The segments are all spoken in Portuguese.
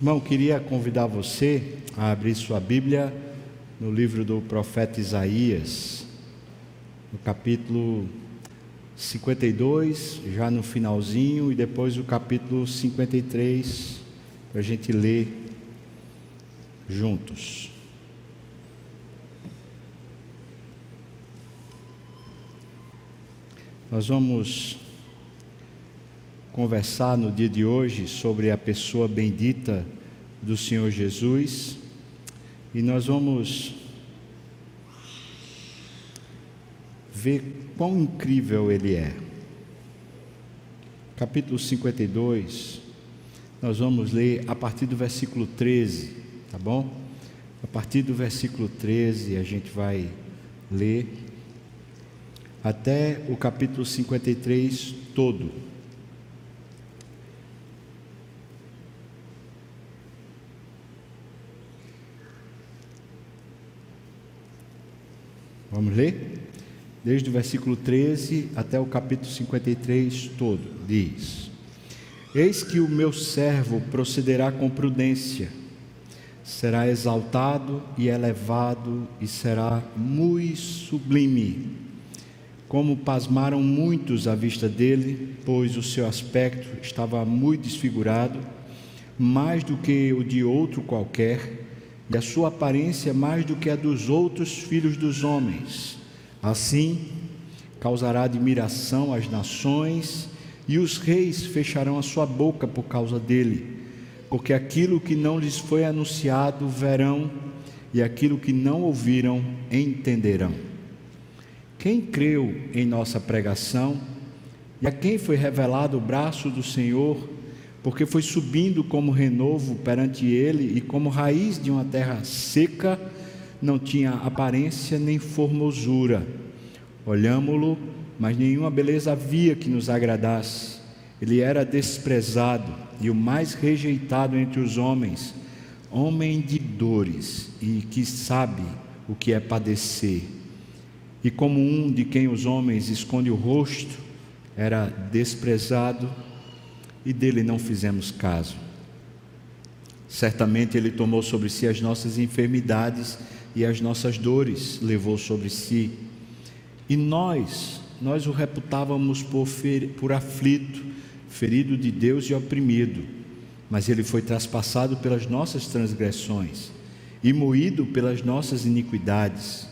Irmão, queria convidar você a abrir sua Bíblia no livro do profeta Isaías, no capítulo 52, já no finalzinho, e depois o capítulo 53, para a gente ler juntos. Nós vamos conversar no dia de hoje sobre a pessoa bendita do Senhor Jesus e nós vamos ver quão incrível ele é. Capítulo 52, nós vamos ler a partir do versículo 13, tá bom? A partir do versículo 13 a gente vai ler até o capítulo 53 todo. Vamos ler? Desde o versículo 13 até o capítulo 53 todo. Diz: Eis que o meu servo procederá com prudência, será exaltado e elevado e será muito sublime. Como pasmaram muitos à vista dele, pois o seu aspecto estava muito desfigurado, mais do que o de outro qualquer e a sua aparência mais do que a dos outros filhos dos homens. Assim, causará admiração às nações, e os reis fecharão a sua boca por causa dele, porque aquilo que não lhes foi anunciado verão, e aquilo que não ouviram entenderão. Quem creu em nossa pregação, e a quem foi revelado o braço do Senhor, porque foi subindo como renovo perante ele e como raiz de uma terra seca, não tinha aparência nem formosura. Olhámo-lo, mas nenhuma beleza havia que nos agradasse. Ele era desprezado e o mais rejeitado entre os homens, homem de dores e que sabe o que é padecer. E como um de quem os homens esconde o rosto, era desprezado e dele não fizemos caso. Certamente ele tomou sobre si as nossas enfermidades e as nossas dores levou sobre si. E nós, nós o reputávamos por, por aflito, ferido de Deus e oprimido, mas ele foi traspassado pelas nossas transgressões e moído pelas nossas iniquidades.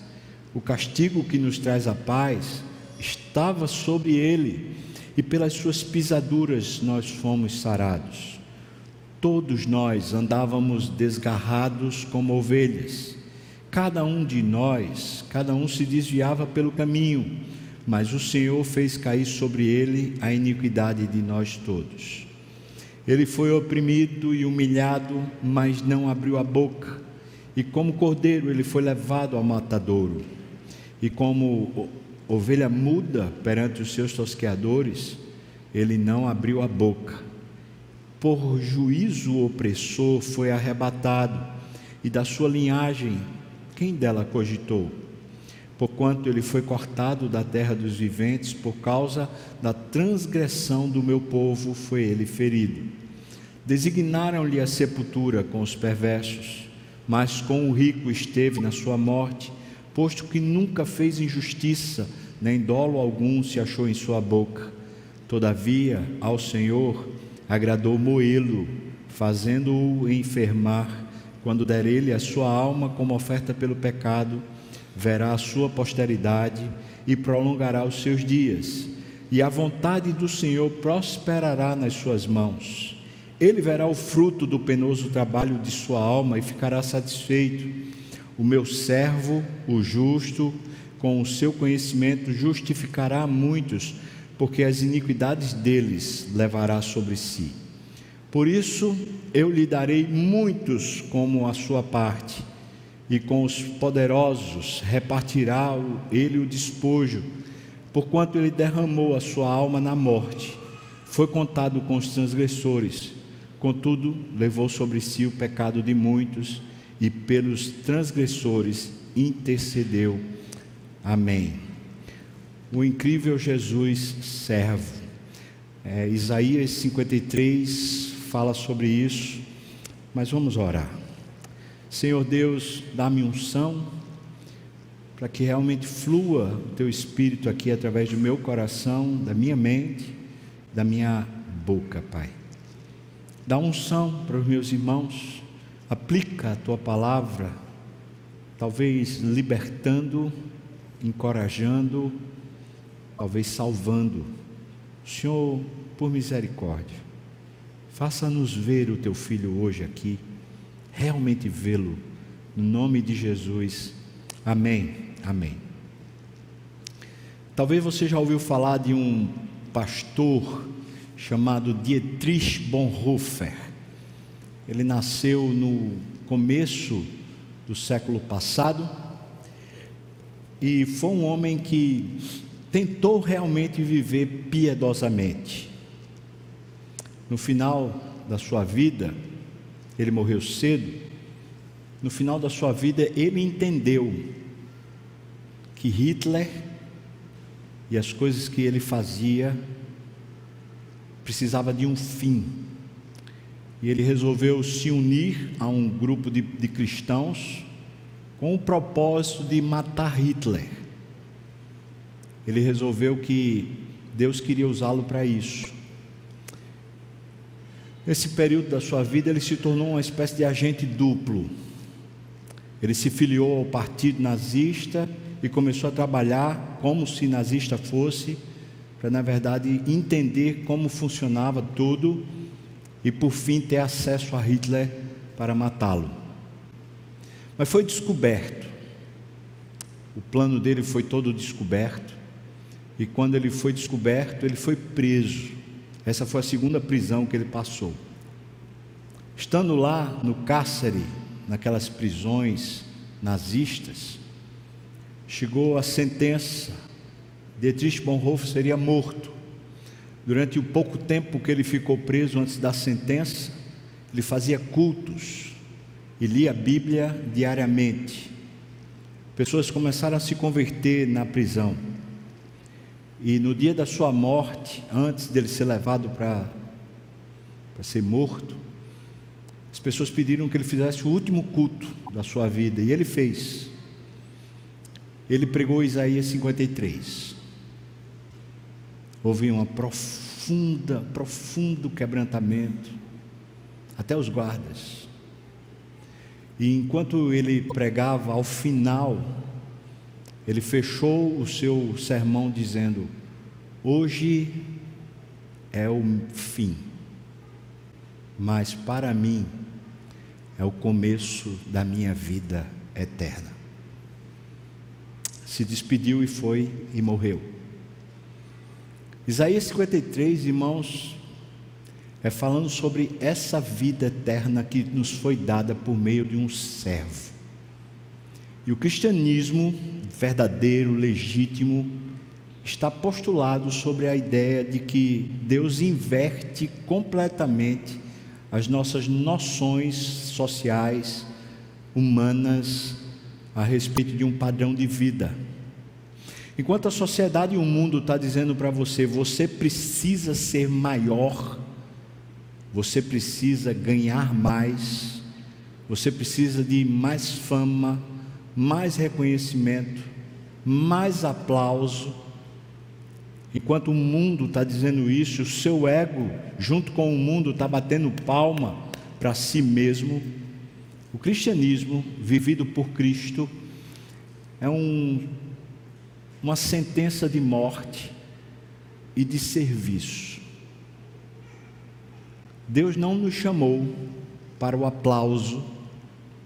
O castigo que nos traz a paz estava sobre ele e pelas suas pisaduras nós fomos sarados. Todos nós andávamos desgarrados como ovelhas, cada um de nós, cada um se desviava pelo caminho, mas o Senhor fez cair sobre ele a iniquidade de nós todos. Ele foi oprimido e humilhado, mas não abriu a boca, e como cordeiro ele foi levado ao matadouro, e como ovelha muda perante os seus tosqueadores, ele não abriu a boca. Por juízo opressor foi arrebatado, e da sua linhagem, quem dela cogitou? Porquanto ele foi cortado da terra dos viventes, por causa da transgressão do meu povo, foi ele ferido. Designaram-lhe a sepultura com os perversos, mas com o rico esteve na sua morte posto que nunca fez injustiça, nem dolo algum se achou em sua boca. Todavia, ao Senhor agradou moê-lo, fazendo-o enfermar. Quando der ele a sua alma como oferta pelo pecado, verá a sua posteridade e prolongará os seus dias. E a vontade do Senhor prosperará nas suas mãos. Ele verá o fruto do penoso trabalho de sua alma e ficará satisfeito o meu servo, o justo, com o seu conhecimento justificará muitos, porque as iniquidades deles levará sobre si. Por isso eu lhe darei muitos como a sua parte, e com os poderosos repartirá ele o despojo, porquanto ele derramou a sua alma na morte, foi contado com os transgressores, contudo levou sobre si o pecado de muitos e pelos transgressores intercedeu. Amém. O incrível Jesus servo. É, Isaías 53 fala sobre isso. Mas vamos orar. Senhor Deus, dá-me unção para que realmente flua o teu espírito aqui através do meu coração, da minha mente, da minha boca, Pai. Dá unção para os meus irmãos, aplica a tua palavra, talvez libertando, encorajando, talvez salvando. Senhor, por misericórdia, faça-nos ver o teu filho hoje aqui, realmente vê-lo, no nome de Jesus. Amém. Amém. Talvez você já ouviu falar de um pastor chamado Dietrich Bonhoeffer. Ele nasceu no começo do século passado e foi um homem que tentou realmente viver piedosamente. No final da sua vida, ele morreu cedo. No final da sua vida, ele entendeu que Hitler e as coisas que ele fazia precisava de um fim. E ele resolveu se unir a um grupo de, de cristãos com o propósito de matar Hitler. Ele resolveu que Deus queria usá-lo para isso. Nesse período da sua vida, ele se tornou uma espécie de agente duplo. Ele se filiou ao partido nazista e começou a trabalhar como se nazista fosse, para na verdade entender como funcionava tudo e por fim ter acesso a Hitler para matá-lo. Mas foi descoberto. O plano dele foi todo descoberto. E quando ele foi descoberto, ele foi preso. Essa foi a segunda prisão que ele passou. Estando lá no cárcere, naquelas prisões nazistas, chegou a sentença, Dietrich Bonhoeffer seria morto. Durante o pouco tempo que ele ficou preso antes da sentença, ele fazia cultos e lia a Bíblia diariamente. Pessoas começaram a se converter na prisão. E no dia da sua morte, antes dele ser levado para ser morto, as pessoas pediram que ele fizesse o último culto da sua vida, e ele fez ele pregou Isaías 53. Houve uma profunda, profundo quebrantamento, até os guardas. E enquanto ele pregava, ao final, ele fechou o seu sermão dizendo: Hoje é o fim, mas para mim é o começo da minha vida eterna se despediu e foi e morreu. Isaías 53, irmãos, é falando sobre essa vida eterna que nos foi dada por meio de um servo. E o cristianismo verdadeiro, legítimo, está postulado sobre a ideia de que Deus inverte completamente as nossas noções sociais, humanas, a respeito de um padrão de vida. Enquanto a sociedade e o mundo está dizendo para você, você precisa ser maior, você precisa ganhar mais, você precisa de mais fama, mais reconhecimento, mais aplauso. Enquanto o mundo está dizendo isso, o seu ego, junto com o mundo, está batendo palma para si mesmo o cristianismo vivido por Cristo é um, uma sentença de morte e de serviço. Deus não nos chamou para o aplauso,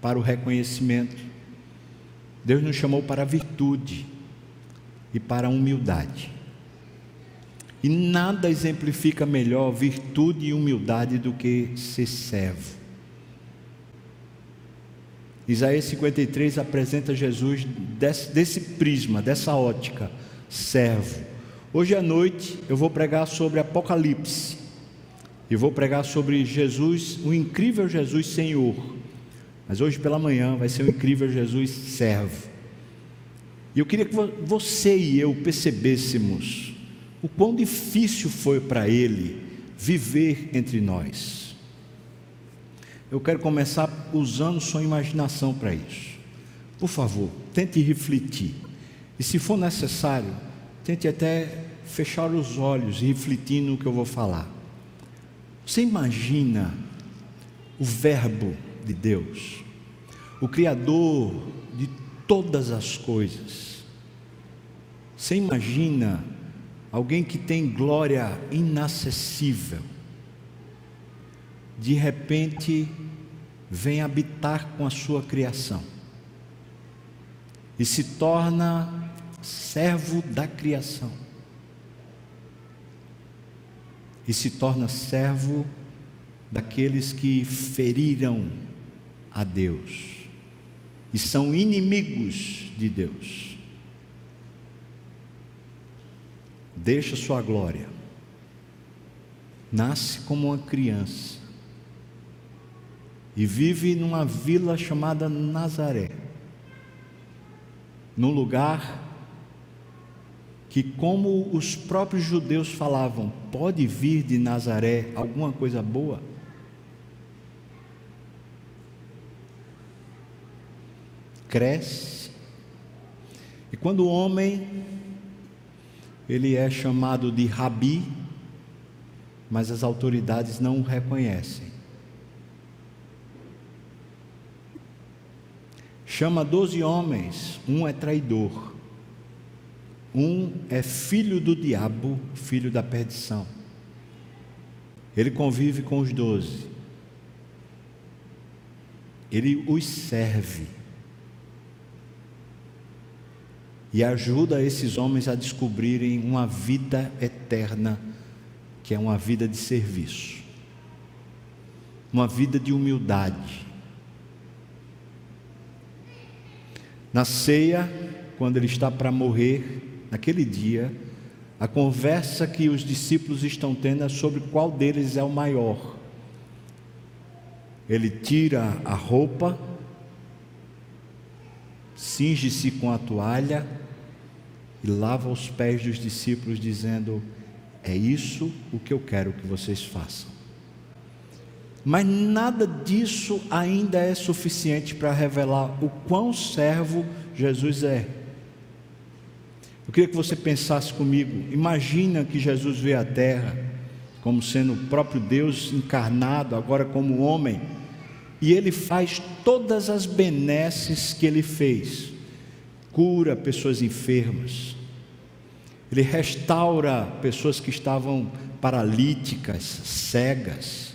para o reconhecimento. Deus nos chamou para a virtude e para a humildade. E nada exemplifica melhor virtude e humildade do que ser servo. Isaías 53 apresenta Jesus desse, desse, prisma, dessa ótica, servo. Hoje à noite eu vou pregar sobre Apocalipse. E vou pregar sobre Jesus, o incrível Jesus Senhor. Mas hoje pela manhã vai ser o incrível Jesus servo. E eu queria que você e eu percebêssemos o quão difícil foi para ele viver entre nós. Eu quero começar usando sua imaginação para isso. Por favor, tente refletir. E se for necessário, tente até fechar os olhos e refletir no que eu vou falar. Você imagina o Verbo de Deus, o Criador de todas as coisas. Você imagina alguém que tem glória inacessível, de repente vem habitar com a sua criação e se torna servo da criação e se torna servo daqueles que feriram a Deus e são inimigos de Deus. Deixa sua glória, nasce como uma criança e vive numa vila chamada Nazaré, num lugar que, como os próprios judeus falavam, pode vir de Nazaré alguma coisa boa? Cresce, e quando o homem, ele é chamado de rabi, mas as autoridades não o reconhecem. Chama doze homens, um é traidor. Um é filho do diabo, filho da perdição. Ele convive com os doze. Ele os serve. E ajuda esses homens a descobrirem uma vida eterna, que é uma vida de serviço, uma vida de humildade. Na ceia, quando ele está para morrer, naquele dia, a conversa que os discípulos estão tendo é sobre qual deles é o maior. Ele tira a roupa, cinge-se com a toalha e lava os pés dos discípulos, dizendo: É isso o que eu quero que vocês façam. Mas nada disso ainda é suficiente para revelar o quão servo Jesus é. Eu queria que você pensasse comigo. Imagina que Jesus veio à Terra como sendo o próprio Deus encarnado, agora como homem, e ele faz todas as benesses que ele fez. Cura pessoas enfermas. Ele restaura pessoas que estavam paralíticas, cegas.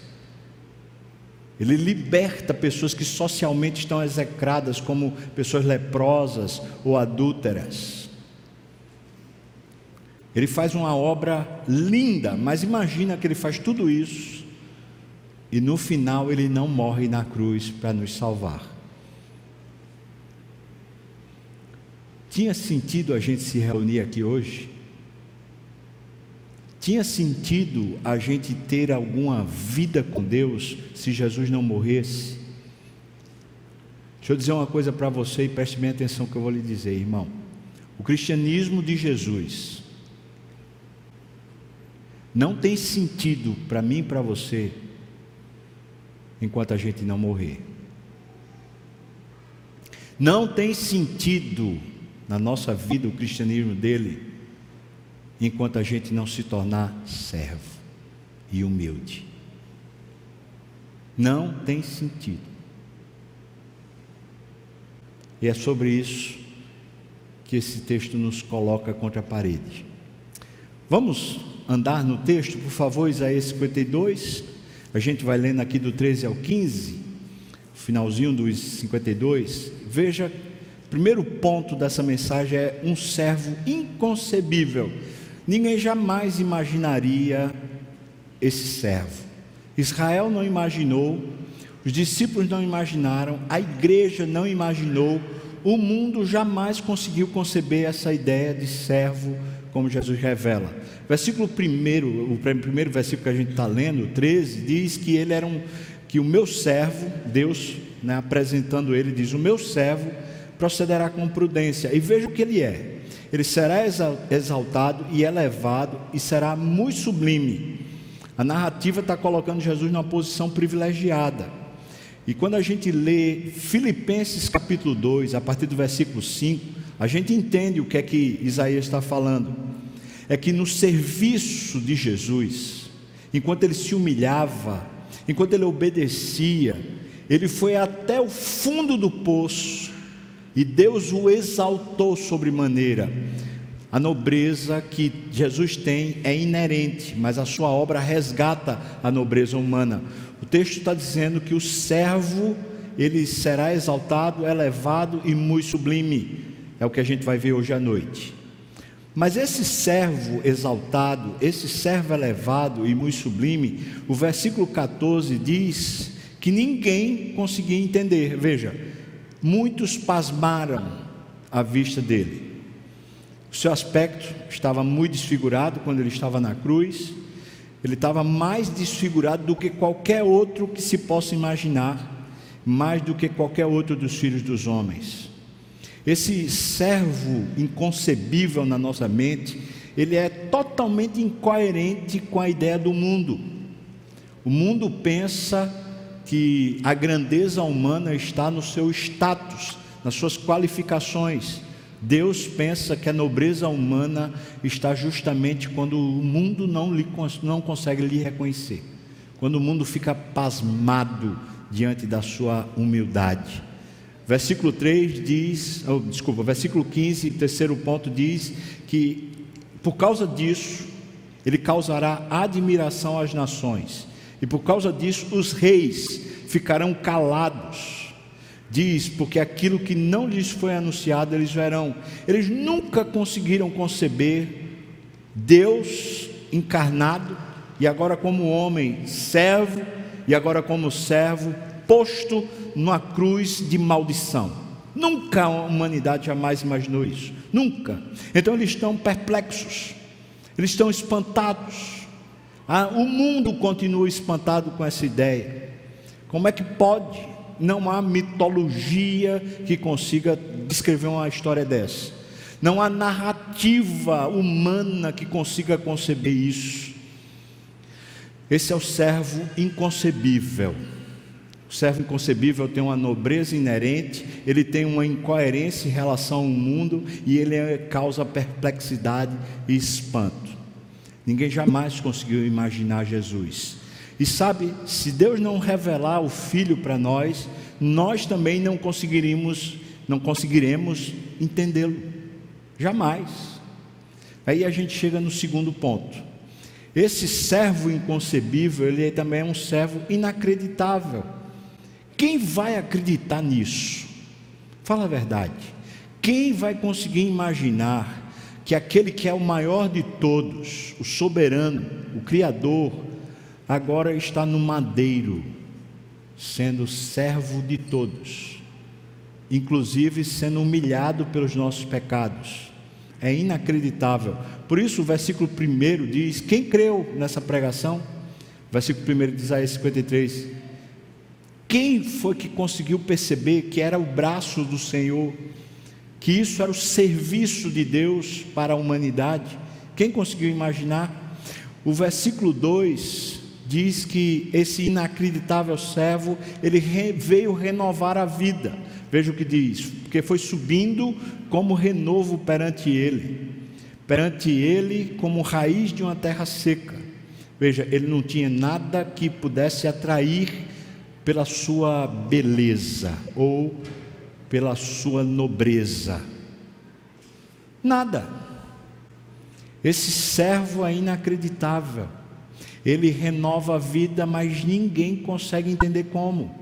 Ele liberta pessoas que socialmente estão execradas como pessoas leprosas ou adúlteras. Ele faz uma obra linda, mas imagina que ele faz tudo isso e no final ele não morre na cruz para nos salvar. Tinha sentido a gente se reunir aqui hoje? Tinha sentido a gente ter alguma vida com Deus se Jesus não morresse? Deixa eu dizer uma coisa para você e preste bem atenção que eu vou lhe dizer, irmão. O cristianismo de Jesus não tem sentido para mim e para você enquanto a gente não morrer. Não tem sentido na nossa vida o cristianismo dele enquanto a gente não se tornar servo e humilde. Não tem sentido. E é sobre isso que esse texto nos coloca contra a parede. Vamos andar no texto, por favor, Isaías 52. A gente vai lendo aqui do 13 ao 15, finalzinho dos 52. Veja, o primeiro ponto dessa mensagem é um servo inconcebível. Ninguém jamais imaginaria esse servo. Israel não imaginou, os discípulos não imaginaram, a igreja não imaginou, o mundo jamais conseguiu conceber essa ideia de servo como Jesus revela. Versículo primeiro, o primeiro versículo que a gente está lendo, 13, diz que ele era um, que o meu servo, Deus, né, apresentando ele, diz: o meu servo procederá com prudência. E veja o que ele é. Ele será exaltado e elevado e será muito sublime. A narrativa está colocando Jesus numa posição privilegiada. E quando a gente lê Filipenses capítulo 2, a partir do versículo 5, a gente entende o que é que Isaías está falando. É que no serviço de Jesus, enquanto ele se humilhava, enquanto ele obedecia, ele foi até o fundo do poço e Deus o exaltou sobremaneira. A nobreza que Jesus tem é inerente, mas a sua obra resgata a nobreza humana. O texto está dizendo que o servo ele será exaltado, elevado e muito sublime. É o que a gente vai ver hoje à noite. Mas esse servo exaltado, esse servo elevado e muito sublime, o versículo 14 diz que ninguém conseguia entender. Veja, muitos pasmaram à vista dele. O seu aspecto estava muito desfigurado quando ele estava na cruz. Ele estava mais desfigurado do que qualquer outro que se possa imaginar, mais do que qualquer outro dos filhos dos homens. Esse servo inconcebível na nossa mente, ele é totalmente incoerente com a ideia do mundo. O mundo pensa que a grandeza humana está no seu status, nas suas qualificações. Deus pensa que a nobreza humana está justamente quando o mundo não, lhe, não consegue lhe reconhecer, quando o mundo fica pasmado diante da sua humildade. Versículo 3 diz, oh, desculpa, versículo 15, terceiro ponto diz que por causa disso ele causará admiração às nações, e por causa disso os reis ficarão calados Diz, porque aquilo que não lhes foi anunciado, eles verão. Eles nunca conseguiram conceber Deus encarnado, e agora como homem, servo, e agora como servo, posto numa cruz de maldição. Nunca a humanidade jamais imaginou isso. Nunca. Então eles estão perplexos, eles estão espantados. Ah, o mundo continua espantado com essa ideia. Como é que pode? não há mitologia que consiga descrever uma história dessa. Não há narrativa humana que consiga conceber isso. Esse é o servo inconcebível. O servo inconcebível tem uma nobreza inerente, ele tem uma incoerência em relação ao mundo e ele causa perplexidade e espanto. Ninguém jamais conseguiu imaginar Jesus. E sabe, se Deus não revelar o Filho para nós, nós também não conseguiremos, não conseguiremos entendê-lo. Jamais. Aí a gente chega no segundo ponto. Esse servo inconcebível, ele também é um servo inacreditável. Quem vai acreditar nisso? Fala a verdade. Quem vai conseguir imaginar que aquele que é o maior de todos, o soberano, o Criador, agora está no madeiro, sendo servo de todos, inclusive sendo humilhado pelos nossos pecados. É inacreditável. Por isso, o versículo 1 diz: Quem creu nessa pregação? Versículo 1 de Isaías 53. Quem foi que conseguiu perceber que era o braço do Senhor, que isso era o serviço de Deus para a humanidade? Quem conseguiu imaginar? O versículo 2 diz que esse inacreditável servo, ele veio renovar a vida. Veja o que diz: porque foi subindo como renovo perante ele, perante ele como raiz de uma terra seca. Veja, ele não tinha nada que pudesse atrair pela sua beleza ou pela sua nobreza. Nada. Esse servo é inacreditável. Ele renova a vida, mas ninguém consegue entender como.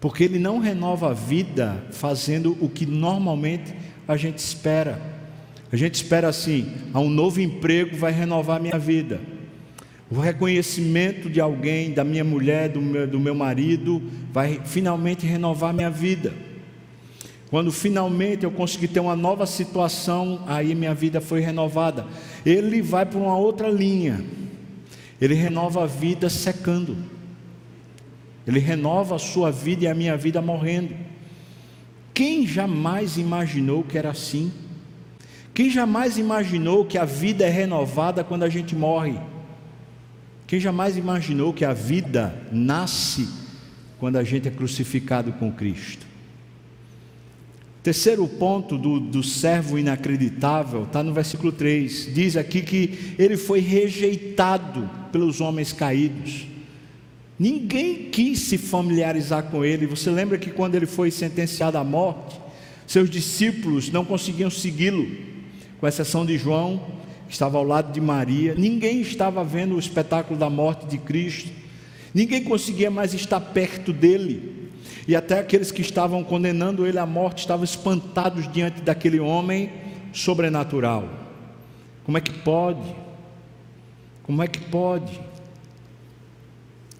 Porque ele não renova a vida fazendo o que normalmente a gente espera. A gente espera assim: a um novo emprego vai renovar a minha vida. O reconhecimento de alguém, da minha mulher, do meu, do meu marido, vai finalmente renovar minha vida. Quando finalmente eu conseguir ter uma nova situação, aí minha vida foi renovada. Ele vai para uma outra linha. Ele renova a vida secando. Ele renova a sua vida e a minha vida morrendo. Quem jamais imaginou que era assim? Quem jamais imaginou que a vida é renovada quando a gente morre? Quem jamais imaginou que a vida nasce quando a gente é crucificado com Cristo. Terceiro ponto do, do servo inacreditável está no versículo 3. Diz aqui que ele foi rejeitado pelos homens caídos. Ninguém quis se familiarizar com ele. Você lembra que quando ele foi sentenciado à morte, seus discípulos não conseguiam segui-lo, com exceção de João, que estava ao lado de Maria. Ninguém estava vendo o espetáculo da morte de Cristo. Ninguém conseguia mais estar perto dele. E até aqueles que estavam condenando ele à morte estavam espantados diante daquele homem sobrenatural. Como é que pode? Como é que pode?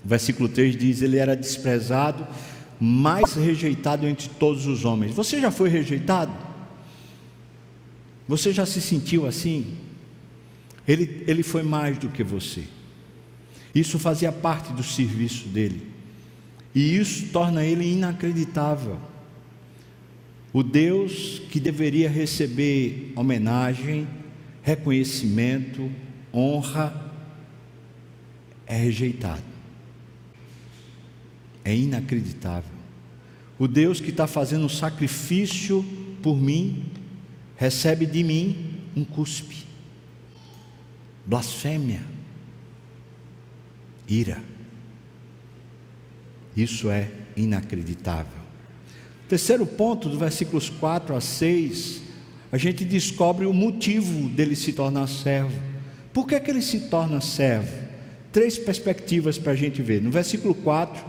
O versículo 3 diz: Ele era desprezado, mais rejeitado entre todos os homens. Você já foi rejeitado? Você já se sentiu assim? Ele, ele foi mais do que você. Isso fazia parte do serviço dele. E isso torna ele inacreditável. O Deus que deveria receber homenagem, reconhecimento, honra, é rejeitado. É inacreditável. O Deus que está fazendo um sacrifício por mim, recebe de mim um cuspe, blasfêmia, ira. Isso é inacreditável. Terceiro ponto, do versículos 4 a 6, a gente descobre o motivo dele se tornar servo. Por que, que ele se torna servo? Três perspectivas para a gente ver. No versículo 4,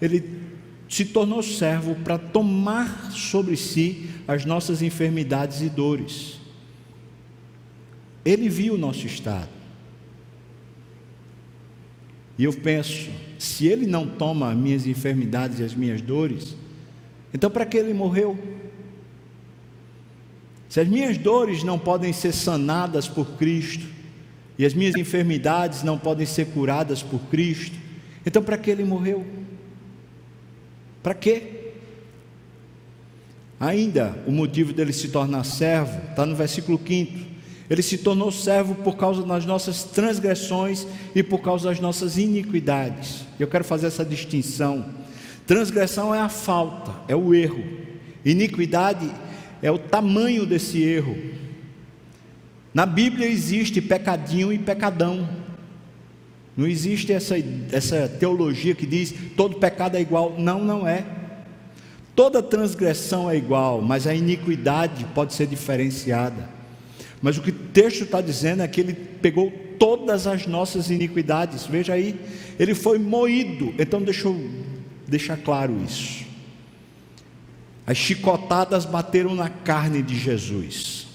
ele se tornou servo para tomar sobre si as nossas enfermidades e dores. Ele viu o nosso estado. E eu penso, se ele não toma as minhas enfermidades e as minhas dores, então para que ele morreu? Se as minhas dores não podem ser sanadas por Cristo, e as minhas enfermidades não podem ser curadas por Cristo, então para que ele morreu? Para quê? Ainda o motivo dele se tornar servo está no versículo 5. Ele se tornou servo por causa das nossas transgressões e por causa das nossas iniquidades. Eu quero fazer essa distinção. Transgressão é a falta, é o erro. Iniquidade é o tamanho desse erro. Na Bíblia existe pecadinho e pecadão. Não existe essa, essa teologia que diz todo pecado é igual. Não, não é. Toda transgressão é igual, mas a iniquidade pode ser diferenciada. Mas o que texto está dizendo é que ele pegou todas as nossas iniquidades. Veja aí, ele foi moído. Então deixa eu deixar claro isso. As chicotadas bateram na carne de Jesus.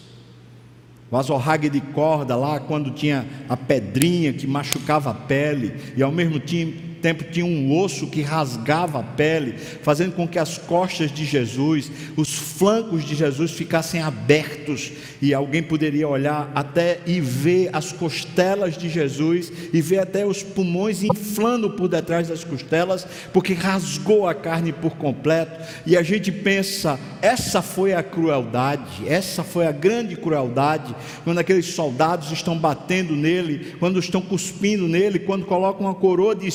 O azorrague de corda lá, quando tinha a pedrinha que machucava a pele, e ao mesmo tempo tempo tinha um osso que rasgava a pele, fazendo com que as costas de Jesus, os flancos de Jesus ficassem abertos e alguém poderia olhar até e ver as costelas de Jesus e ver até os pulmões inflando por detrás das costelas, porque rasgou a carne por completo. E a gente pensa, essa foi a crueldade, essa foi a grande crueldade, quando aqueles soldados estão batendo nele, quando estão cuspindo nele, quando colocam uma coroa de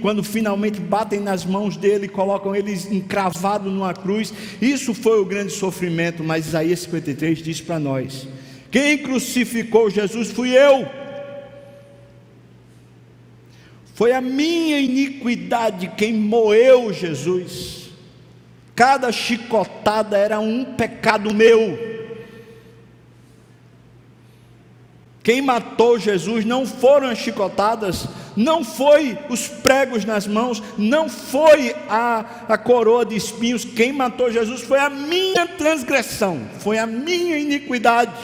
quando finalmente batem nas mãos dele e colocam ele encravado numa cruz. Isso foi o grande sofrimento, mas Isaías 53 diz para nós: quem crucificou Jesus fui eu. Foi a minha iniquidade quem moeu Jesus. Cada chicotada era um pecado meu. Quem matou Jesus não foram as chicotadas, não foi os pregos nas mãos, não foi a, a coroa de espinhos. Quem matou Jesus foi a minha transgressão, foi a minha iniquidade.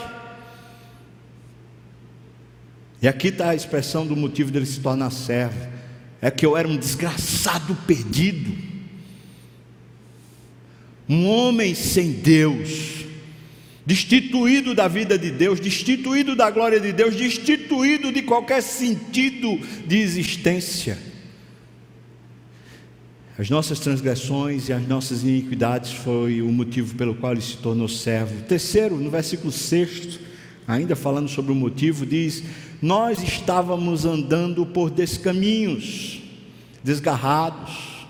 E aqui está a expressão do motivo dele se tornar servo: é que eu era um desgraçado perdido, um homem sem Deus destituído da vida de Deus, destituído da glória de Deus, destituído de qualquer sentido de existência. As nossas transgressões e as nossas iniquidades foi o motivo pelo qual ele se tornou servo. Terceiro, no versículo 6, ainda falando sobre o motivo, diz: Nós estávamos andando por descaminhos, desgarrados,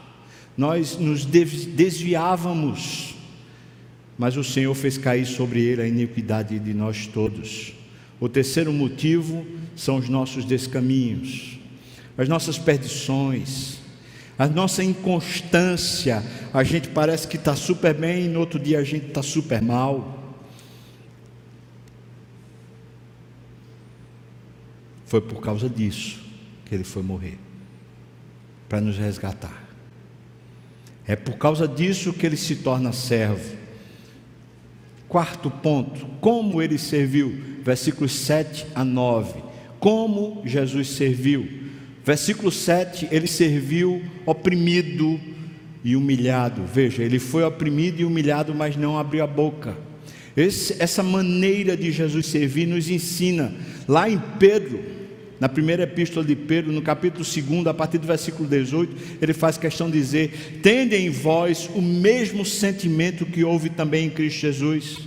nós nos desviávamos, mas o Senhor fez cair sobre ele a iniquidade de nós todos. O terceiro motivo são os nossos descaminhos, as nossas perdições, a nossa inconstância. A gente parece que está super bem, e no outro dia a gente está super mal. Foi por causa disso que ele foi morrer para nos resgatar. É por causa disso que ele se torna servo. Quarto ponto, como ele serviu, versículos 7 a 9. Como Jesus serviu. Versículo 7, ele serviu oprimido e humilhado. Veja, ele foi oprimido e humilhado, mas não abriu a boca. Esse, essa maneira de Jesus servir nos ensina, lá em Pedro, na primeira epístola de Pedro, no capítulo 2, a partir do versículo 18, ele faz questão de dizer: Tende em vós o mesmo sentimento que houve também em Cristo Jesus.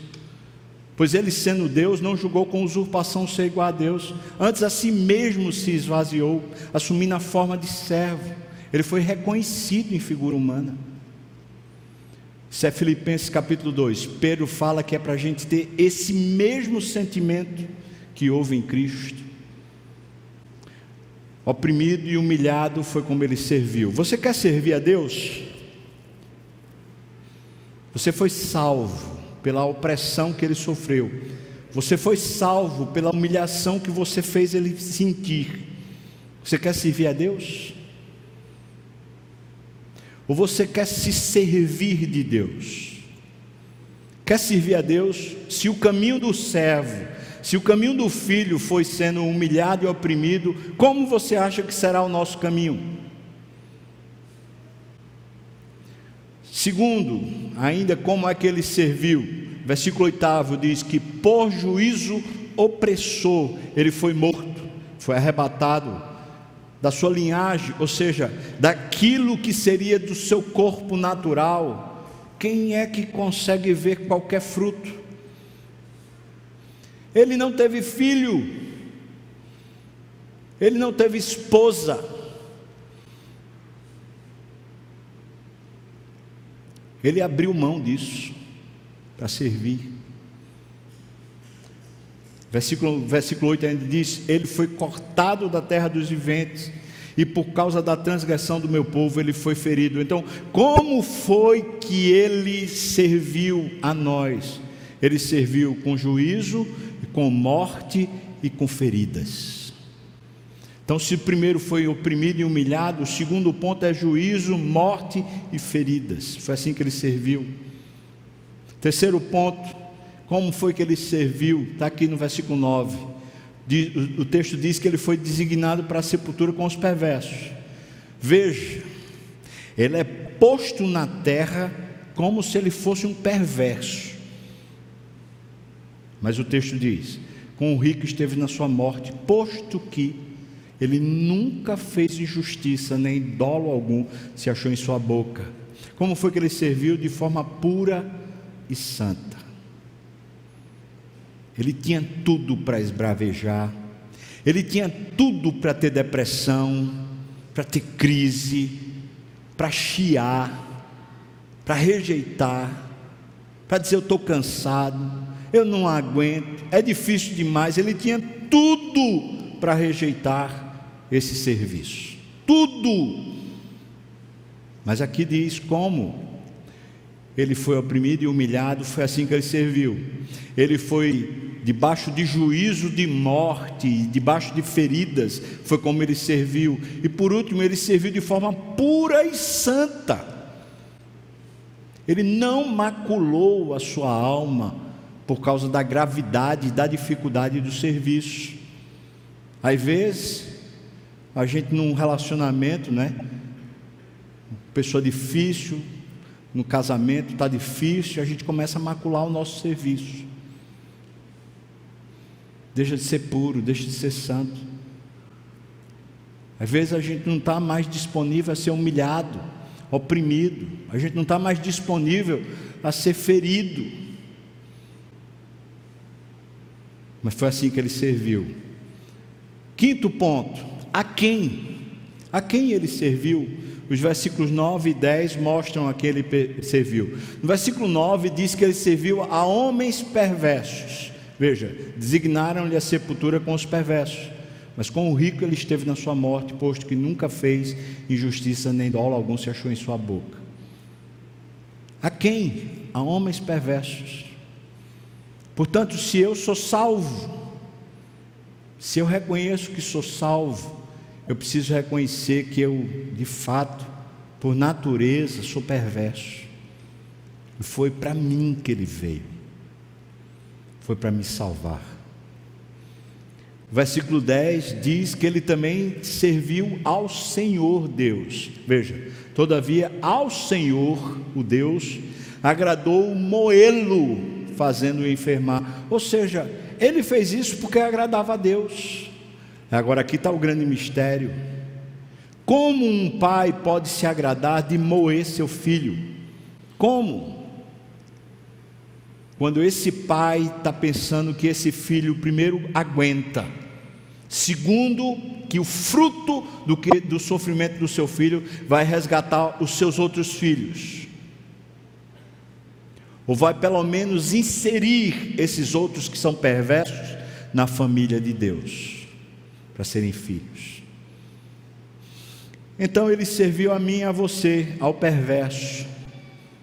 Pois ele, sendo Deus, não julgou com usurpação ser igual a Deus, antes a si mesmo se esvaziou, assumindo a forma de servo. Ele foi reconhecido em figura humana. Isso é Filipenses capítulo 2. Pedro fala que é para a gente ter esse mesmo sentimento que houve em Cristo oprimido e humilhado foi como ele serviu. Você quer servir a Deus? Você foi salvo pela opressão que ele sofreu. Você foi salvo pela humilhação que você fez ele sentir. Você quer servir a Deus? Ou você quer se servir de Deus? Quer servir a Deus? Se o caminho do servo se o caminho do filho foi sendo humilhado e oprimido, como você acha que será o nosso caminho? Segundo, ainda como é que ele serviu? Versículo 8 diz que por juízo opressor ele foi morto, foi arrebatado da sua linhagem, ou seja, daquilo que seria do seu corpo natural. Quem é que consegue ver qualquer fruto? Ele não teve filho, ele não teve esposa. Ele abriu mão disso para servir. Versículo, versículo 8 ainda diz: Ele foi cortado da terra dos viventes, e por causa da transgressão do meu povo ele foi ferido. Então, como foi que ele serviu a nós? Ele serviu com juízo, com morte e com feridas. Então, se o primeiro foi oprimido e humilhado, o segundo ponto é juízo, morte e feridas. Foi assim que ele serviu. Terceiro ponto, como foi que ele serviu? Está aqui no versículo 9. O texto diz que ele foi designado para a sepultura com os perversos. Veja, ele é posto na terra como se ele fosse um perverso. Mas o texto diz: com o rico esteve na sua morte, posto que ele nunca fez injustiça, nem dolo algum se achou em sua boca. Como foi que ele serviu de forma pura e santa? Ele tinha tudo para esbravejar, ele tinha tudo para ter depressão, para ter crise, para chiar, para rejeitar, para dizer eu estou cansado, eu não aguento, é difícil demais. Ele tinha tudo para rejeitar esse serviço, tudo. Mas aqui diz como ele foi oprimido e humilhado, foi assim que ele serviu. Ele foi debaixo de juízo de morte, debaixo de feridas, foi como ele serviu. E por último, ele serviu de forma pura e santa. Ele não maculou a sua alma por causa da gravidade, da dificuldade do serviço. Às vezes, a gente num relacionamento, né? Pessoa difícil, no casamento está difícil, a gente começa a macular o nosso serviço. Deixa de ser puro, deixa de ser santo. Às vezes a gente não está mais disponível a ser humilhado, oprimido, a gente não está mais disponível a ser ferido. Mas foi assim que ele serviu. Quinto ponto, a quem? A quem ele serviu? Os versículos 9 e 10 mostram a que ele serviu. No versículo 9 diz que ele serviu a homens perversos. Veja, designaram-lhe a sepultura com os perversos. Mas com o rico ele esteve na sua morte, posto que nunca fez injustiça nem dolo algum se achou em sua boca. A quem? A homens perversos. Portanto, se eu sou salvo, se eu reconheço que sou salvo, eu preciso reconhecer que eu, de fato, por natureza, sou perverso. E foi para mim que ele veio. Foi para me salvar. O versículo 10 diz que ele também serviu ao Senhor Deus. Veja, todavia ao Senhor, o Deus, agradou moê-lo, fazendo-o enfermar. Ou seja, ele fez isso porque agradava a Deus. Agora aqui está o grande mistério. Como um pai pode se agradar de moer seu filho? Como? Quando esse pai está pensando que esse filho, primeiro, aguenta, segundo, que o fruto do, que, do sofrimento do seu filho vai resgatar os seus outros filhos, ou vai pelo menos inserir esses outros que são perversos na família de Deus para serem filhos. Então ele serviu a mim e a você, ao perverso,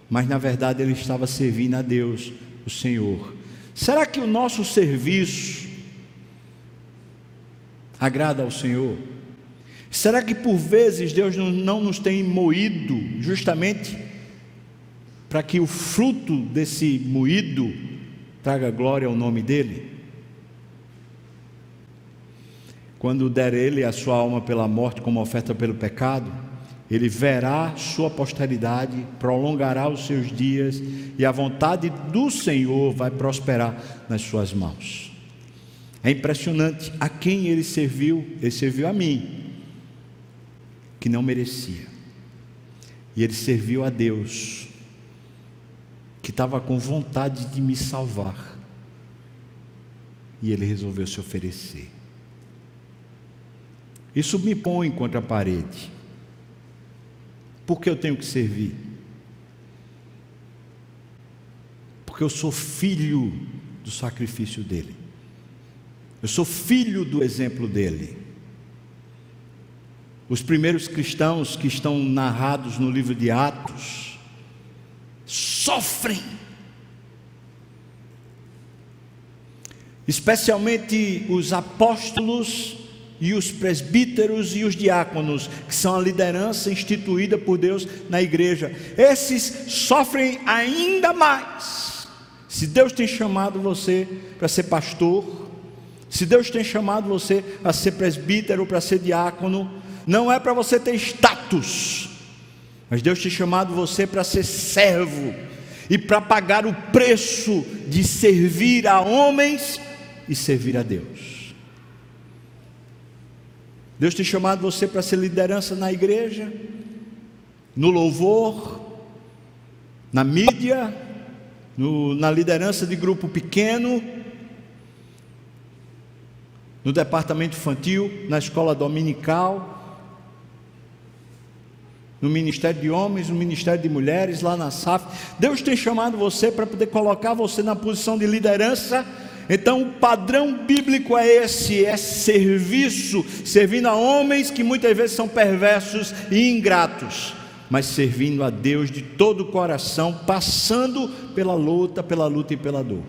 mas na verdade ele estava servindo a Deus, o Senhor. Será que o nosso serviço agrada ao Senhor? Será que por vezes Deus não nos tem moído justamente para que o fruto desse moído traga glória ao nome dEle? quando der ele a sua alma pela morte como oferta pelo pecado, ele verá sua posteridade, prolongará os seus dias e a vontade do Senhor vai prosperar nas suas mãos. É impressionante a quem ele serviu, ele serviu a mim, que não merecia. E ele serviu a Deus, que estava com vontade de me salvar. E ele resolveu se oferecer. Isso me põe contra a parede. Por que eu tenho que servir? Porque eu sou filho do sacrifício dele. Eu sou filho do exemplo dele. Os primeiros cristãos que estão narrados no livro de Atos sofrem, especialmente os apóstolos e os presbíteros e os diáconos, que são a liderança instituída por Deus na igreja. Esses sofrem ainda mais. Se Deus tem chamado você para ser pastor, se Deus tem chamado você para ser presbítero, para ser diácono, não é para você ter status, mas Deus tem chamado você para ser servo e para pagar o preço de servir a homens e servir a Deus. Deus tem chamado você para ser liderança na igreja, no louvor, na mídia, no, na liderança de grupo pequeno, no departamento infantil, na escola dominical, no ministério de homens, no ministério de mulheres, lá na SAF. Deus tem chamado você para poder colocar você na posição de liderança então, o padrão bíblico é esse: é serviço, servindo a homens que muitas vezes são perversos e ingratos, mas servindo a Deus de todo o coração, passando pela luta, pela luta e pela dor.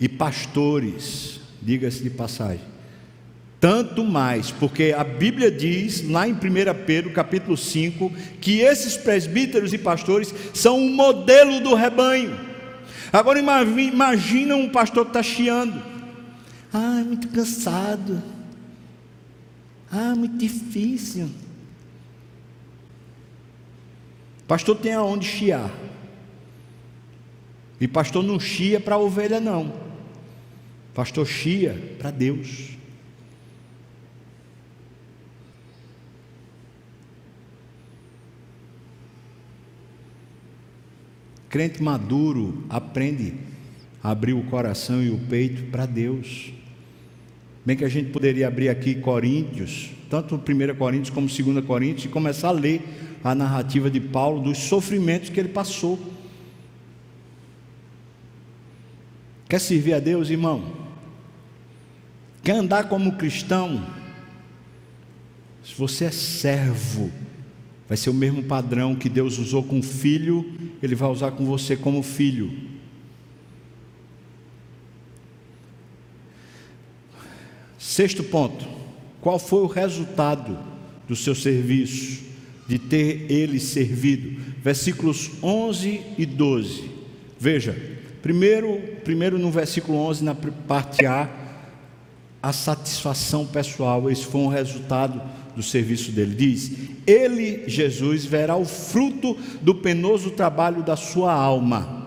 E pastores, diga-se de passagem, tanto mais, porque a Bíblia diz, lá em 1 Pedro, capítulo 5, que esses presbíteros e pastores são um modelo do rebanho. Agora imagina um pastor que está chiando. Ah, muito cansado. Ah, muito difícil. Pastor tem aonde chiar. E pastor não chia para a ovelha, não. Pastor chia para Deus. Crente maduro aprende a abrir o coração e o peito para Deus. Bem que a gente poderia abrir aqui Coríntios, tanto 1 Coríntios como 2 Coríntios, e começar a ler a narrativa de Paulo dos sofrimentos que ele passou. Quer servir a Deus, irmão? Quer andar como cristão? Se você é servo, vai ser o mesmo padrão que Deus usou com o filho, Ele vai usar com você como filho. Sexto ponto: qual foi o resultado do seu serviço, de ter ele servido? Versículos 11 e 12. Veja, primeiro, primeiro no versículo 11, na parte A, a satisfação pessoal, esse foi um resultado do serviço dele. Diz: Ele, Jesus, verá o fruto do penoso trabalho da sua alma.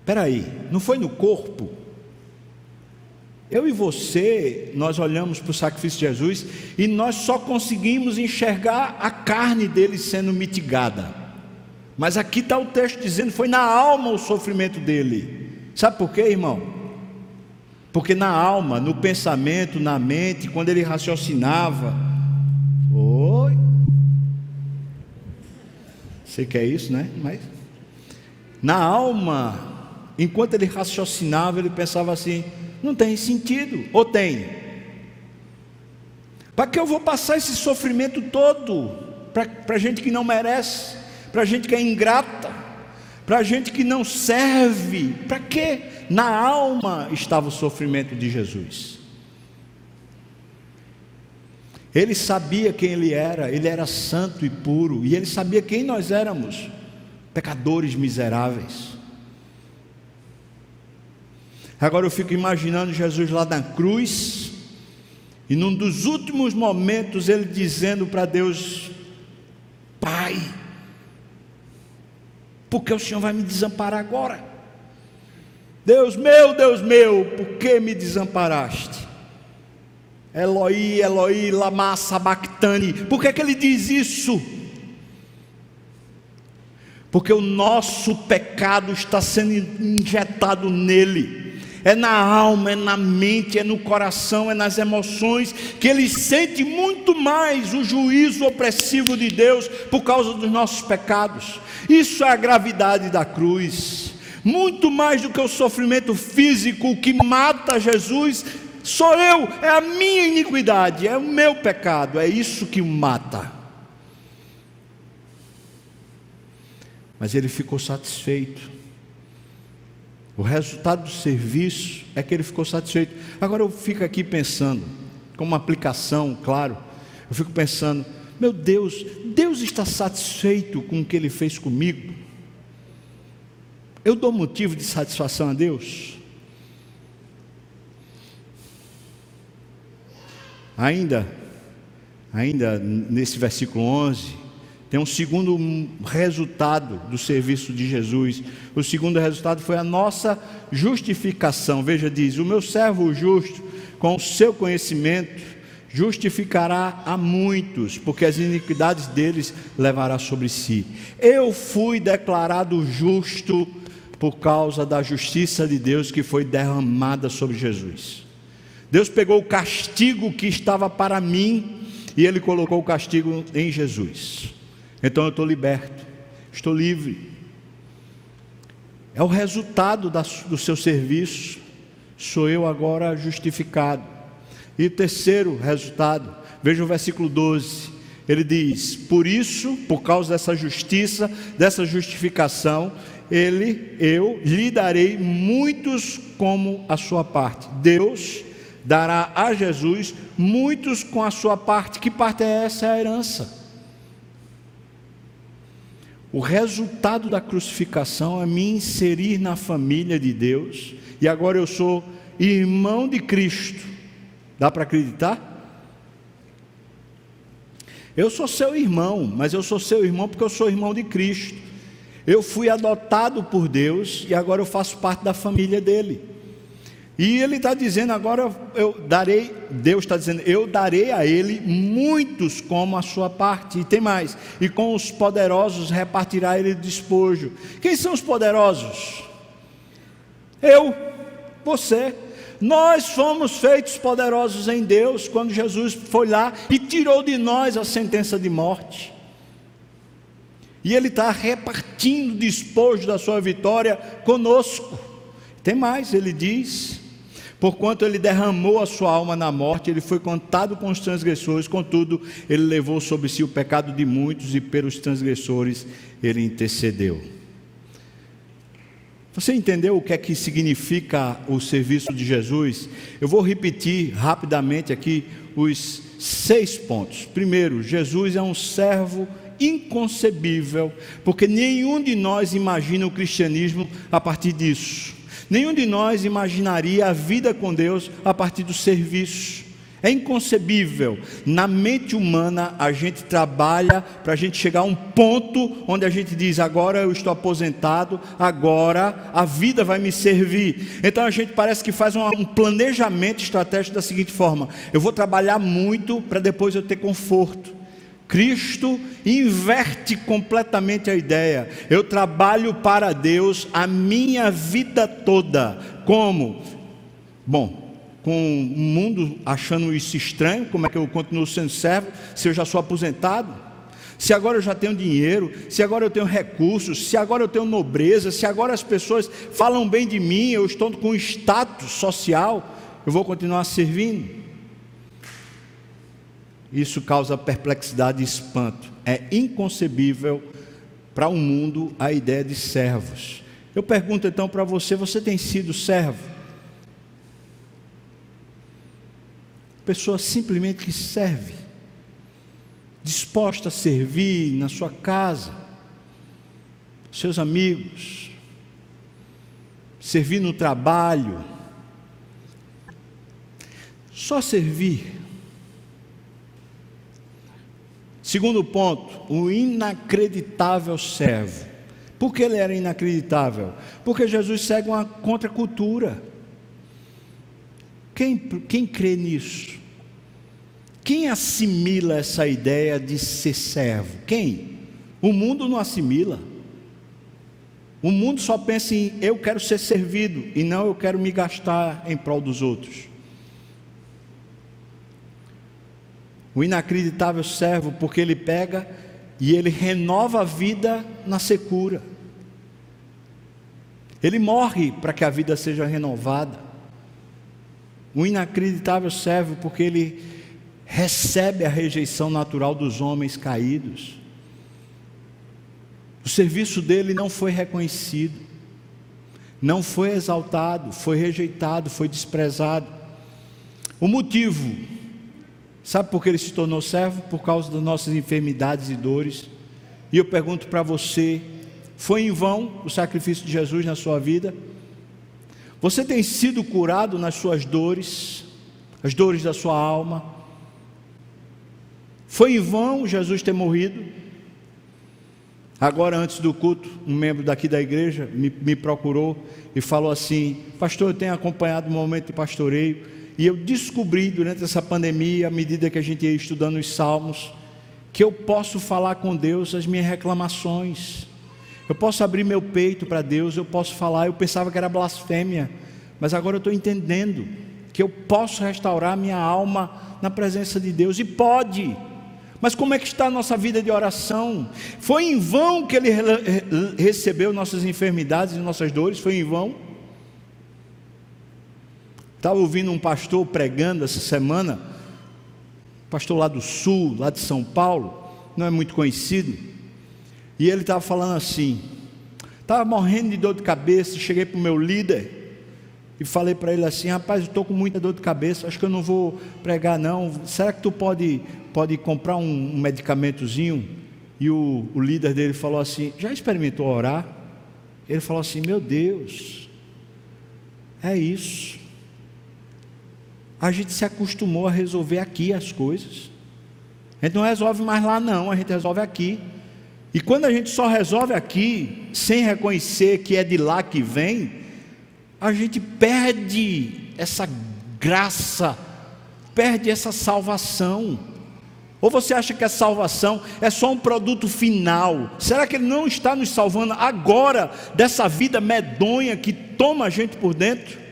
Espera aí, não foi no corpo? Eu e você, nós olhamos para o sacrifício de Jesus e nós só conseguimos enxergar a carne dele sendo mitigada. Mas aqui está o texto dizendo: foi na alma o sofrimento dele. Sabe por quê, irmão? Porque na alma, no pensamento, na mente, quando ele raciocinava, sei que é isso, né? Mas na alma, enquanto ele raciocinava, ele pensava assim: não tem sentido, ou tem? Para que eu vou passar esse sofrimento todo para gente que não merece, para gente que é ingrata, para gente que não serve? Para que? Na alma estava o sofrimento de Jesus. Ele sabia quem ele era, ele era santo e puro, e ele sabia quem nós éramos, pecadores miseráveis. Agora eu fico imaginando Jesus lá na cruz, e num dos últimos momentos ele dizendo para Deus: Pai, por que o Senhor vai me desamparar agora? Deus meu, Deus meu, por que me desamparaste? Eloi, Eloi, lama sabachthani. Por que, que ele diz isso? Porque o nosso pecado está sendo injetado nele é na alma, é na mente, é no coração, é nas emoções, que ele sente muito mais o juízo opressivo de Deus por causa dos nossos pecados. Isso é a gravidade da cruz. Muito mais do que o sofrimento físico que mata Jesus, sou eu, é a minha iniquidade, é o meu pecado, é isso que mata. Mas ele ficou satisfeito o resultado do serviço é que ele ficou satisfeito. Agora eu fico aqui pensando, como uma aplicação, claro, eu fico pensando, meu Deus, Deus está satisfeito com o que ele fez comigo? Eu dou motivo de satisfação a Deus? Ainda, ainda nesse versículo 11, tem um segundo resultado do serviço de Jesus. O segundo resultado foi a nossa justificação. Veja, diz: O meu servo justo, com o seu conhecimento, justificará a muitos, porque as iniquidades deles levará sobre si. Eu fui declarado justo por causa da justiça de Deus que foi derramada sobre Jesus. Deus pegou o castigo que estava para mim e ele colocou o castigo em Jesus. Então eu estou liberto, estou livre. É o resultado da, do seu serviço. Sou eu agora justificado. E terceiro resultado, veja o versículo 12. Ele diz: Por isso, por causa dessa justiça, dessa justificação, ele, eu, lhe darei muitos como a sua parte. Deus dará a Jesus muitos com a sua parte. Que parte é essa? É a herança. O resultado da crucificação é me inserir na família de Deus, e agora eu sou irmão de Cristo. Dá para acreditar? Eu sou seu irmão, mas eu sou seu irmão porque eu sou irmão de Cristo. Eu fui adotado por Deus e agora eu faço parte da família dele. E ele está dizendo agora, eu darei, Deus está dizendo, eu darei a ele muitos como a sua parte. E tem mais, e com os poderosos repartirá ele despojo. Quem são os poderosos? Eu, você. Nós fomos feitos poderosos em Deus quando Jesus foi lá e tirou de nós a sentença de morte. E Ele está repartindo despojo da sua vitória conosco. Tem mais, ele diz: Porquanto ele derramou a sua alma na morte, ele foi contado com os transgressores, contudo, ele levou sobre si o pecado de muitos e pelos transgressores ele intercedeu. Você entendeu o que é que significa o serviço de Jesus? Eu vou repetir rapidamente aqui os seis pontos. Primeiro, Jesus é um servo inconcebível, porque nenhum de nós imagina o cristianismo a partir disso. Nenhum de nós imaginaria a vida com Deus a partir do serviço. É inconcebível. Na mente humana, a gente trabalha para a gente chegar a um ponto onde a gente diz: agora eu estou aposentado, agora a vida vai me servir. Então a gente parece que faz um planejamento estratégico da seguinte forma: eu vou trabalhar muito para depois eu ter conforto. Cristo inverte completamente a ideia. Eu trabalho para Deus a minha vida toda. Como? Bom, com o mundo achando isso estranho, como é que eu continuo sendo servo se eu já sou aposentado? Se agora eu já tenho dinheiro, se agora eu tenho recursos, se agora eu tenho nobreza, se agora as pessoas falam bem de mim, eu estou com status social, eu vou continuar servindo? Isso causa perplexidade e espanto. É inconcebível para o um mundo a ideia de servos. Eu pergunto então para você: você tem sido servo? Pessoa simplesmente que serve, disposta a servir na sua casa, seus amigos, servir no trabalho. Só servir Segundo ponto, o inacreditável servo. Por que ele era inacreditável? Porque Jesus segue uma contracultura. Quem, quem crê nisso? Quem assimila essa ideia de ser servo? Quem? O mundo não assimila. O mundo só pensa em eu quero ser servido e não eu quero me gastar em prol dos outros. O inacreditável servo, porque ele pega e ele renova a vida na secura. Ele morre para que a vida seja renovada. O inacreditável servo, porque ele recebe a rejeição natural dos homens caídos. O serviço dele não foi reconhecido, não foi exaltado, foi rejeitado, foi desprezado. O motivo Sabe por que ele se tornou servo? Por causa das nossas enfermidades e dores. E eu pergunto para você: foi em vão o sacrifício de Jesus na sua vida? Você tem sido curado nas suas dores, as dores da sua alma? Foi em vão Jesus ter morrido? Agora, antes do culto, um membro daqui da igreja me, me procurou e falou assim: Pastor, eu tenho acompanhado o momento de pastoreio e eu descobri durante essa pandemia, à medida que a gente ia estudando os salmos, que eu posso falar com Deus as minhas reclamações. Eu posso abrir meu peito para Deus, eu posso falar. Eu pensava que era blasfêmia, mas agora eu estou entendendo que eu posso restaurar minha alma na presença de Deus, e pode. Mas como é que está a nossa vida de oração? Foi em vão que Ele recebeu nossas enfermidades e nossas dores? Foi em vão? Estava ouvindo um pastor pregando essa semana, pastor lá do sul, lá de São Paulo, não é muito conhecido, e ele estava falando assim: estava morrendo de dor de cabeça, cheguei para o meu líder e falei para ele assim: rapaz, eu estou com muita dor de cabeça, acho que eu não vou pregar não. Será que tu pode, pode comprar um, um medicamentozinho? E o, o líder dele falou assim: já experimentou orar? Ele falou assim: meu Deus, é isso a gente se acostumou a resolver aqui as coisas. A gente não resolve mais lá, não, a gente resolve aqui. E quando a gente só resolve aqui, sem reconhecer que é de lá que vem, a gente perde essa graça, perde essa salvação. Ou você acha que a salvação é só um produto final? Será que Ele não está nos salvando agora dessa vida medonha que toma a gente por dentro?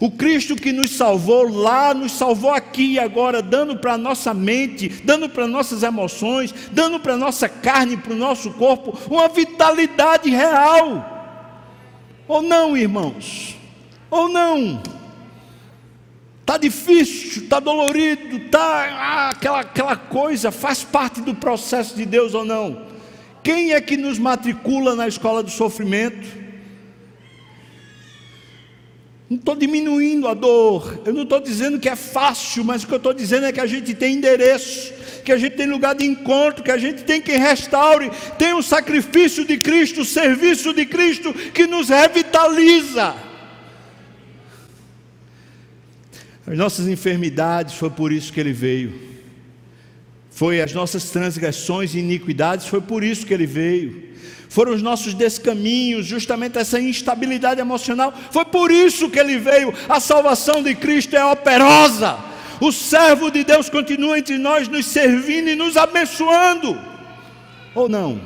O Cristo que nos salvou lá, nos salvou aqui e agora, dando para a nossa mente, dando para nossas emoções, dando para a nossa carne, para o nosso corpo, uma vitalidade real. Ou não, irmãos? Ou não? Está difícil, está dolorido, está ah, aquela, aquela coisa, faz parte do processo de Deus ou não? Quem é que nos matricula na escola do sofrimento? Não estou diminuindo a dor, eu não estou dizendo que é fácil, mas o que eu estou dizendo é que a gente tem endereço, que a gente tem lugar de encontro, que a gente tem quem restaure, tem o sacrifício de Cristo, o serviço de Cristo que nos revitaliza. As nossas enfermidades, foi por isso que Ele veio, foi as nossas transgressões e iniquidades, foi por isso que Ele veio foram os nossos descaminhos, justamente essa instabilidade emocional. Foi por isso que ele veio. A salvação de Cristo é operosa. O servo de Deus continua entre nós, nos servindo e nos abençoando. Ou não?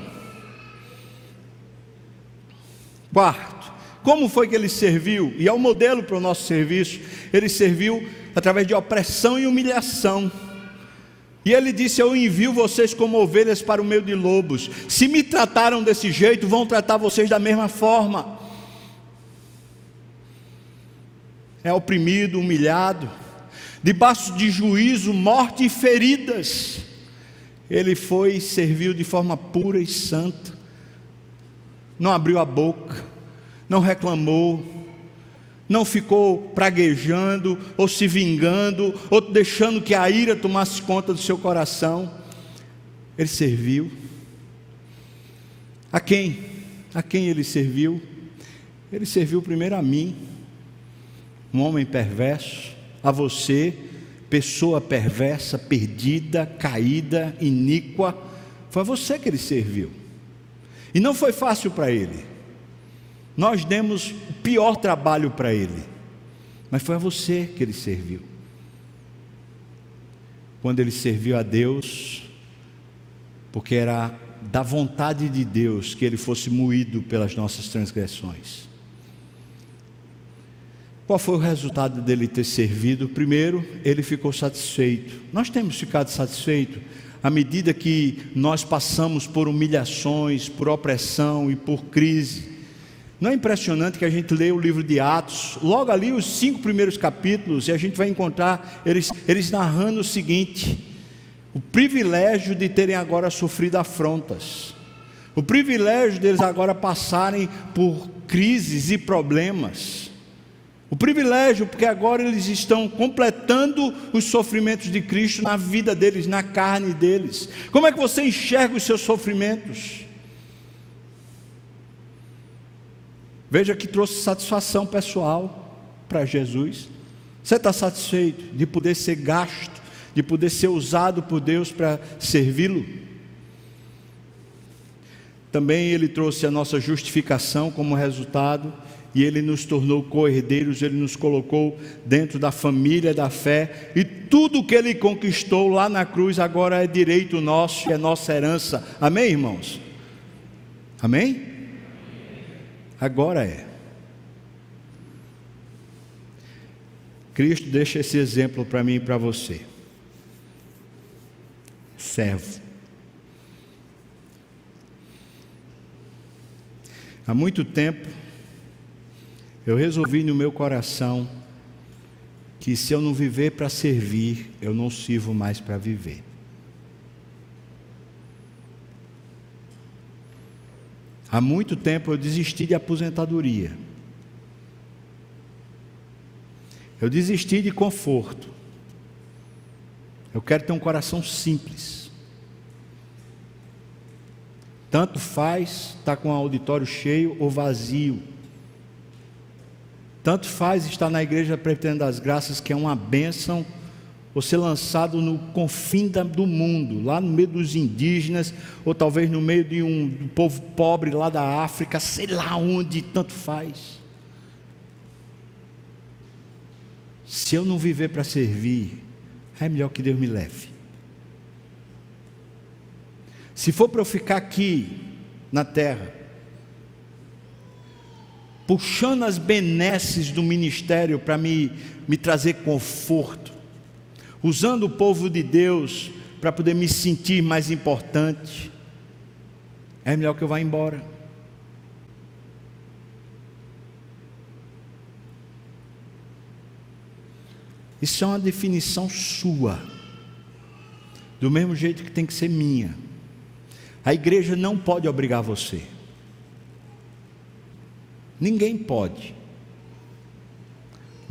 Quarto, como foi que ele serviu? E é o um modelo para o nosso serviço. Ele serviu através de opressão e humilhação. E ele disse: Eu envio vocês como ovelhas para o meio de lobos. Se me trataram desse jeito, vão tratar vocês da mesma forma. É oprimido, humilhado, debaixo de juízo, morte e feridas. Ele foi e serviu de forma pura e santa. Não abriu a boca, não reclamou, não ficou praguejando, ou se vingando, ou deixando que a ira tomasse conta do seu coração. Ele serviu. A quem? A quem ele serviu? Ele serviu primeiro a mim, um homem perverso, a você, pessoa perversa, perdida, caída, iníqua. Foi a você que ele serviu. E não foi fácil para ele. Nós demos o pior trabalho para ele, mas foi a você que ele serviu. Quando ele serviu a Deus, porque era da vontade de Deus que ele fosse moído pelas nossas transgressões. Qual foi o resultado dele ter servido? Primeiro, ele ficou satisfeito. Nós temos ficado satisfeitos à medida que nós passamos por humilhações, por opressão e por crise. Não é impressionante que a gente lê o livro de Atos, logo ali os cinco primeiros capítulos, e a gente vai encontrar eles, eles narrando o seguinte: o privilégio de terem agora sofrido afrontas, o privilégio deles agora passarem por crises e problemas, o privilégio porque agora eles estão completando os sofrimentos de Cristo na vida deles, na carne deles. Como é que você enxerga os seus sofrimentos? Veja que trouxe satisfação pessoal para Jesus. Você está satisfeito de poder ser gasto, de poder ser usado por Deus para servi-lo? Também ele trouxe a nossa justificação como resultado, e ele nos tornou co-herdeiros, ele nos colocou dentro da família da fé, e tudo que ele conquistou lá na cruz agora é direito nosso, é nossa herança. Amém, irmãos? Amém? Agora é. Cristo deixa esse exemplo para mim e para você. Servo. Há muito tempo, eu resolvi no meu coração que se eu não viver para servir, eu não sirvo mais para viver. Há muito tempo eu desisti de aposentadoria. Eu desisti de conforto. Eu quero ter um coração simples. Tanto faz estar com o auditório cheio ou vazio. Tanto faz estar na igreja pretendendo das graças, que é uma bênção ou ser lançado no confim do mundo, lá no meio dos indígenas, ou talvez no meio de um, povo pobre lá da África, sei lá onde, tanto faz. Se eu não viver para servir, é melhor que Deus me leve. Se for para eu ficar aqui na terra, puxando as benesses do ministério para me, me trazer conforto, usando o povo de Deus para poder me sentir mais importante, é melhor que eu vá embora. Isso é uma definição sua, do mesmo jeito que tem que ser minha. A igreja não pode obrigar você. Ninguém pode.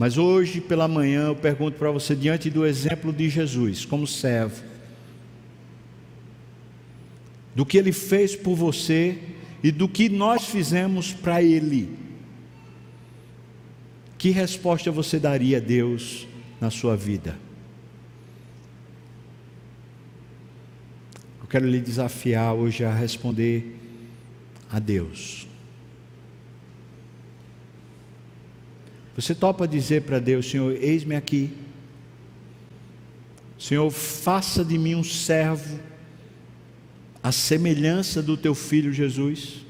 Mas hoje pela manhã eu pergunto para você, diante do exemplo de Jesus, como servo, do que ele fez por você e do que nós fizemos para ele, que resposta você daria a Deus na sua vida? Eu quero lhe desafiar hoje a responder a Deus. Você topa dizer para Deus, Senhor, eis-me aqui. Senhor, faça de mim um servo, a semelhança do teu filho Jesus.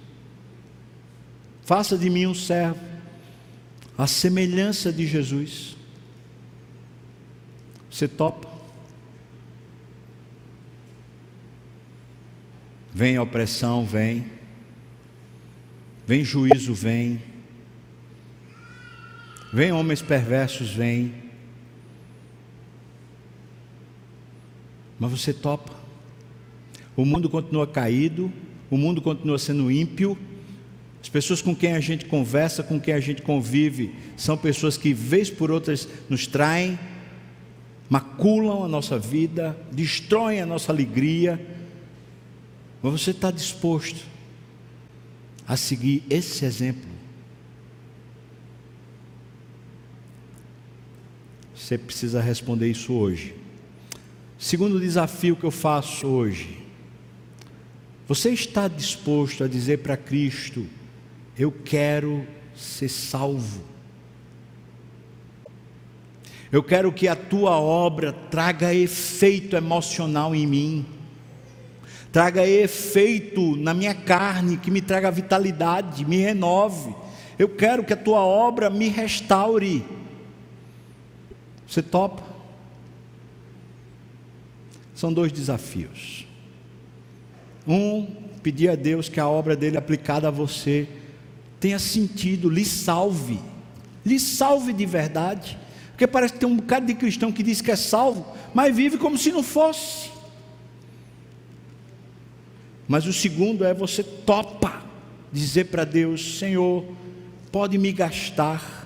Faça de mim um servo, a semelhança de Jesus. Você topa? Vem opressão, vem. Vem juízo, vem. Vem homens perversos, vem. Mas você topa. O mundo continua caído, o mundo continua sendo ímpio. As pessoas com quem a gente conversa, com quem a gente convive, são pessoas que, vez por outras, nos traem, maculam a nossa vida, destroem a nossa alegria. Mas você está disposto a seguir esse exemplo? Você precisa responder isso hoje. Segundo desafio que eu faço hoje. Você está disposto a dizer para Cristo: Eu quero ser salvo. Eu quero que a tua obra traga efeito emocional em mim, traga efeito na minha carne, que me traga vitalidade, me renove. Eu quero que a tua obra me restaure. Você topa? São dois desafios. Um, pedir a Deus que a obra dele aplicada a você tenha sentido, lhe salve, lhe salve de verdade. Porque parece que tem um bocado de cristão que diz que é salvo, mas vive como se não fosse. Mas o segundo é você topa dizer para Deus: Senhor, pode me gastar,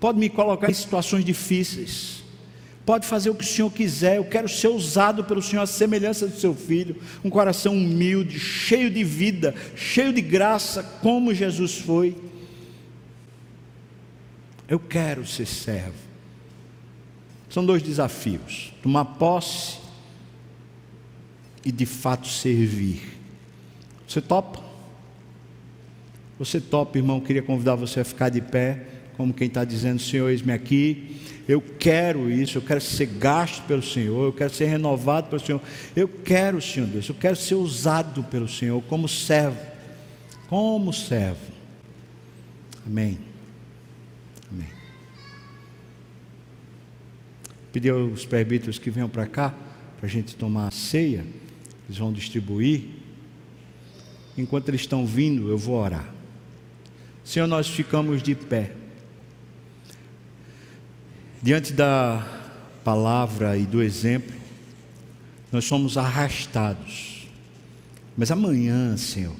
pode me colocar em situações difíceis, pode fazer o que o Senhor quiser. Eu quero ser usado pelo Senhor, a semelhança do seu filho, um coração humilde, cheio de vida, cheio de graça, como Jesus foi. Eu quero ser servo. São dois desafios: tomar posse e de fato servir. Você topa? Você topa, irmão? Queria convidar você a ficar de pé como quem está dizendo: Senhor, eis-me aqui, eu quero isso, eu quero ser gasto pelo Senhor, eu quero ser renovado pelo Senhor, eu quero, Senhor Deus, eu quero ser usado pelo Senhor como servo, como servo. Amém. Amém. Pedir aos presbíteros que venham para cá, para a gente tomar a ceia, eles vão distribuir. Enquanto eles estão vindo, eu vou orar. Senhor, nós ficamos de pé. Diante da palavra e do exemplo, nós somos arrastados. Mas amanhã, Senhor,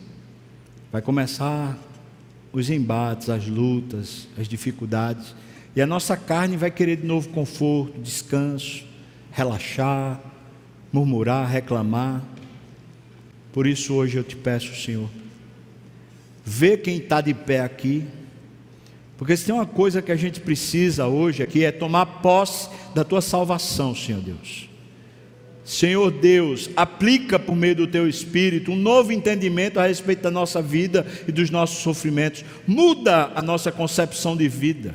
vai começar os embates, as lutas, as dificuldades, e a nossa carne vai querer de novo conforto, descanso, relaxar, murmurar, reclamar. Por isso hoje eu te peço, Senhor, vê quem está de pé aqui, porque se tem uma coisa que a gente precisa hoje aqui é tomar posse da tua salvação, Senhor Deus. Senhor Deus, aplica por meio do teu espírito um novo entendimento a respeito da nossa vida e dos nossos sofrimentos. Muda a nossa concepção de vida.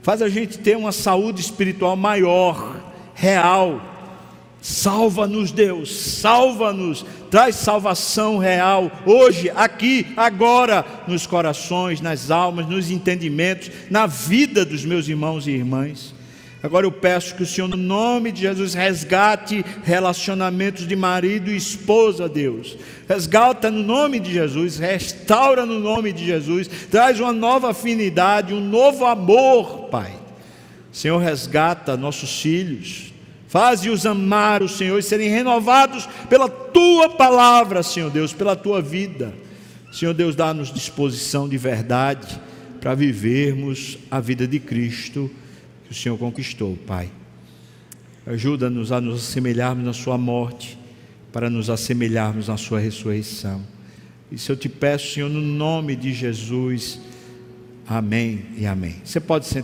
Faz a gente ter uma saúde espiritual maior, real, Salva-nos, Deus, salva-nos, traz salvação real, hoje, aqui, agora, nos corações, nas almas, nos entendimentos, na vida dos meus irmãos e irmãs. Agora eu peço que o Senhor, no nome de Jesus, resgate relacionamentos de marido e esposa, Deus. Resgata no nome de Jesus, restaura no nome de Jesus, traz uma nova afinidade, um novo amor, Pai. Senhor, resgata nossos filhos, faze-os amar o Senhor e serem renovados pela tua palavra, Senhor Deus, pela tua vida. Senhor Deus, dá-nos disposição de verdade para vivermos a vida de Cristo que o Senhor conquistou, Pai. Ajuda-nos a nos assemelharmos na Sua morte, para nos assemelharmos na Sua ressurreição. Isso eu te peço, Senhor, no nome de Jesus. Amém e amém. Você pode sentar.